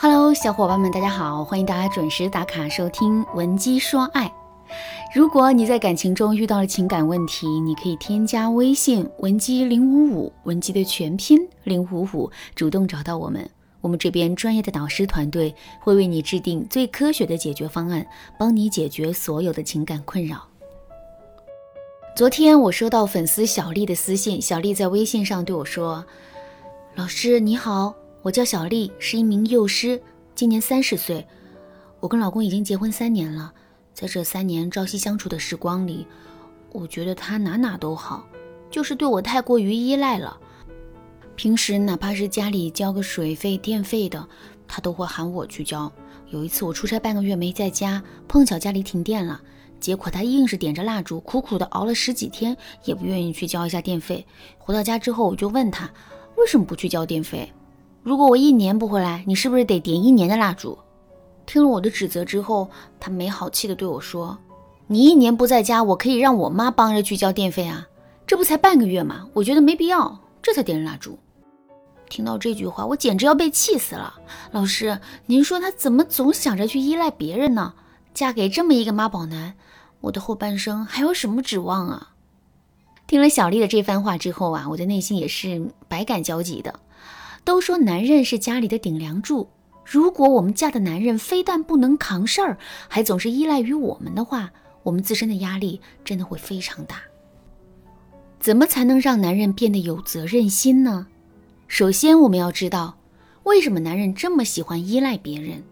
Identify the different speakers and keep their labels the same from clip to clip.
Speaker 1: Hello，小伙伴们，大家好！欢迎大家准时打卡收听《文姬说爱》。如果你在感情中遇到了情感问题，你可以添加微信文姬零五五，文姬的全拼零五五，主动找到我们。我们这边专业的导师团队会为你制定最科学的解决方案，帮你解决所有的情感困扰。昨天我收到粉丝小丽的私信，小丽在微信上对我说：“老师你好。”我叫小丽，是一名幼师，今年三十岁。我跟老公已经结婚三年了，在这三年朝夕相处的时光里，我觉得他哪哪都好，就是对我太过于依赖了。平时哪怕是家里交个水费、电费的，他都会喊我去交。有一次我出差半个月没在家，碰巧家里停电了，结果他硬是点着蜡烛，苦苦的熬了十几天，也不愿意去交一下电费。回到家之后，我就问他为什么不去交电费。如果我一年不回来，你是不是得点一年的蜡烛？听了我的指责之后，他没好气的对我说：“你一年不在家，我可以让我妈帮着去交电费啊，这不才半个月吗？我觉得没必要，这才点了蜡烛。”听到这句话，我简直要被气死了。老师，您说他怎么总想着去依赖别人呢？嫁给这么一个妈宝男，我的后半生还有什么指望啊？听了小丽的这番话之后啊，我的内心也是百感交集的。都说男人是家里的顶梁柱，如果我们嫁的男人非但不能扛事儿，还总是依赖于我们的话，我们自身的压力真的会非常大。怎么才能让男人变得有责任心呢？首先，我们要知道为什么男人这么喜欢依赖别人。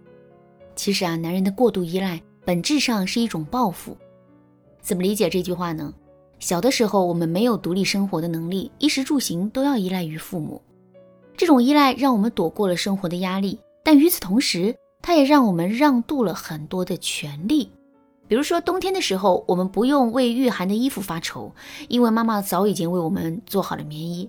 Speaker 1: 其实啊，男人的过度依赖本质上是一种报复。怎么理解这句话呢？小的时候，我们没有独立生活的能力，衣食住行都要依赖于父母。这种依赖让我们躲过了生活的压力，但与此同时，它也让我们让渡了很多的权利。比如说，冬天的时候，我们不用为御寒的衣服发愁，因为妈妈早已经为我们做好了棉衣。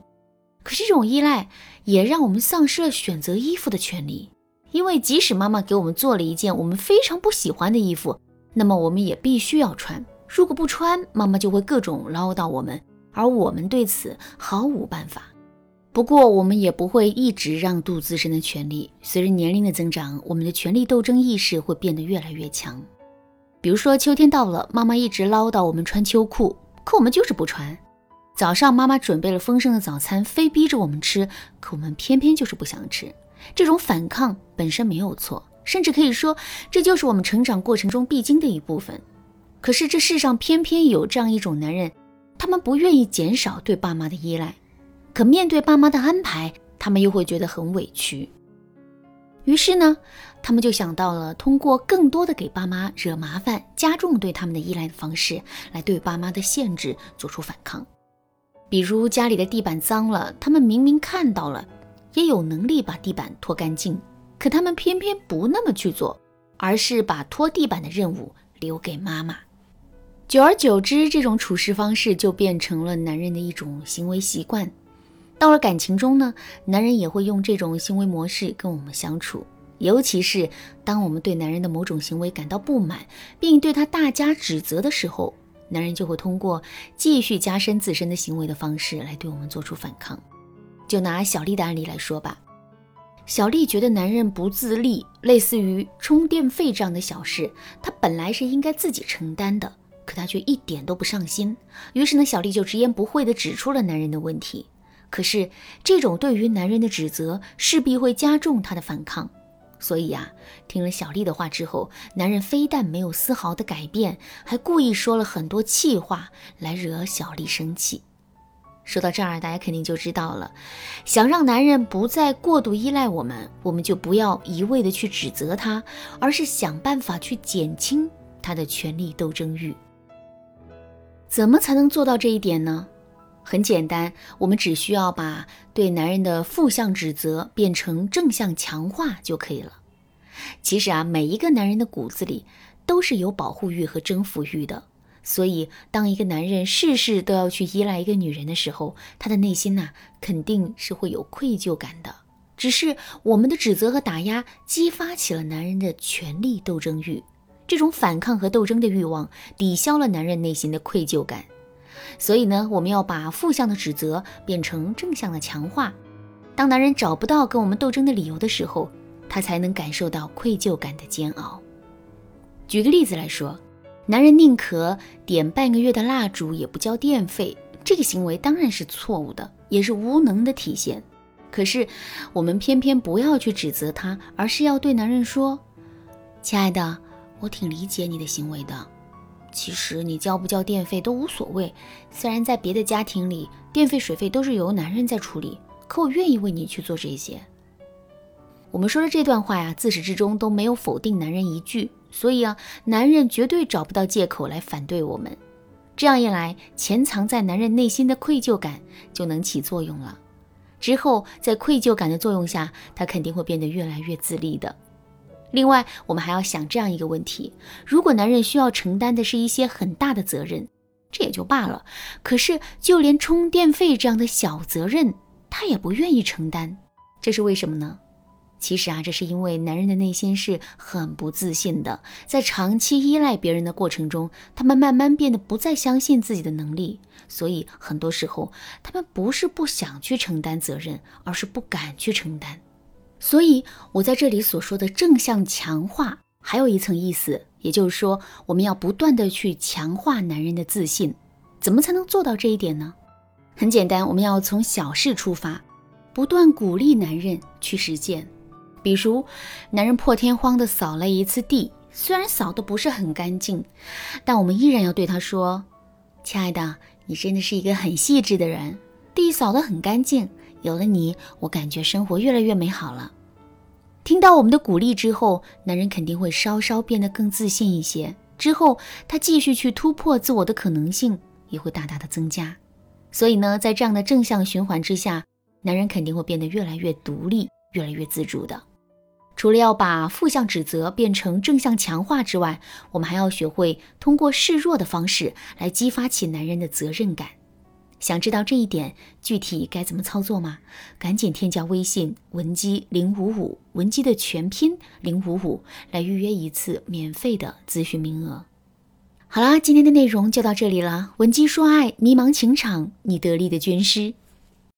Speaker 1: 可是，这种依赖也让我们丧失了选择衣服的权利，因为即使妈妈给我们做了一件我们非常不喜欢的衣服，那么我们也必须要穿。如果不穿，妈妈就会各种唠叨我们，而我们对此毫无办法。不过，我们也不会一直让渡自身的权利。随着年龄的增长，我们的权力斗争意识会变得越来越强。比如说，秋天到了，妈妈一直唠叨我们穿秋裤，可我们就是不穿。早上妈妈准备了丰盛的早餐，非逼着我们吃，可我们偏偏就是不想吃。这种反抗本身没有错，甚至可以说这就是我们成长过程中必经的一部分。可是这世上偏偏有这样一种男人，他们不愿意减少对爸妈的依赖。可面对爸妈的安排，他们又会觉得很委屈。于是呢，他们就想到了通过更多的给爸妈惹麻烦、加重对他们的依赖的方式，来对爸妈的限制做出反抗。比如家里的地板脏了，他们明明看到了，也有能力把地板拖干净，可他们偏偏不那么去做，而是把拖地板的任务留给妈妈。久而久之，这种处事方式就变成了男人的一种行为习惯。到了感情中呢，男人也会用这种行为模式跟我们相处。尤其是当我们对男人的某种行为感到不满，并对他大加指责的时候，男人就会通过继续加深自身的行为的方式来对我们做出反抗。就拿小丽的案例来说吧，小丽觉得男人不自立，类似于充电费这样的小事，她本来是应该自己承担的，可她却一点都不上心。于是呢，小丽就直言不讳地指出了男人的问题。可是，这种对于男人的指责势必会加重他的反抗，所以啊，听了小丽的话之后，男人非但没有丝毫的改变，还故意说了很多气话来惹小丽生气。说到这儿，大家肯定就知道了，想让男人不再过度依赖我们，我们就不要一味的去指责他，而是想办法去减轻他的权力斗争欲。怎么才能做到这一点呢？很简单，我们只需要把对男人的负向指责变成正向强化就可以了。其实啊，每一个男人的骨子里都是有保护欲和征服欲的，所以当一个男人事事都要去依赖一个女人的时候，他的内心呐肯定是会有愧疚感的。只是我们的指责和打压激发起了男人的权力斗争欲，这种反抗和斗争的欲望抵消了男人内心的愧疚感。所以呢，我们要把负向的指责变成正向的强化。当男人找不到跟我们斗争的理由的时候，他才能感受到愧疚感的煎熬。举个例子来说，男人宁可点半个月的蜡烛也不交电费，这个行为当然是错误的，也是无能的体现。可是我们偏偏不要去指责他，而是要对男人说：“亲爱的，我挺理解你的行为的。其实你交不交电费都无所谓，虽然在别的家庭里，电费水费都是由男人在处理，可我愿意为你去做这些。”我们说的这段话呀，自始至终都没有否定男人一句，所以啊，男人绝对找不到借口来反对我们。这样一来，潜藏在男人内心的愧疚感就能起作用了。之后，在愧疚感的作用下，他肯定会变得越来越自立的。另外，我们还要想这样一个问题：如果男人需要承担的是一些很大的责任，这也就罢了。可是，就连充电费这样的小责任，他也不愿意承担，这是为什么呢？其实啊，这是因为男人的内心是很不自信的，在长期依赖别人的过程中，他们慢慢变得不再相信自己的能力，所以很多时候他们不是不想去承担责任，而是不敢去承担。所以我在这里所说的正向强化，还有一层意思，也就是说，我们要不断的去强化男人的自信。怎么才能做到这一点呢？很简单，我们要从小事出发，不断鼓励男人去实践。比如，男人破天荒地扫了一次地，虽然扫得不是很干净，但我们依然要对他说：“亲爱的，你真的是一个很细致的人，地扫得很干净。有了你，我感觉生活越来越美好了。”听到我们的鼓励之后，男人肯定会稍稍变得更自信一些。之后，他继续去突破自我的可能性也会大大的增加。所以呢，在这样的正向循环之下，男人肯定会变得越来越独立，越来越自主的。除了要把负向指责变成正向强化之外，我们还要学会通过示弱的方式来激发起男人的责任感。想知道这一点具体该怎么操作吗？赶紧添加微信文姬零五五，文姬的全拼零五五，来预约一次免费的咨询名额。好啦，今天的内容就到这里了。文姬说爱，迷茫情场，你得力的军师。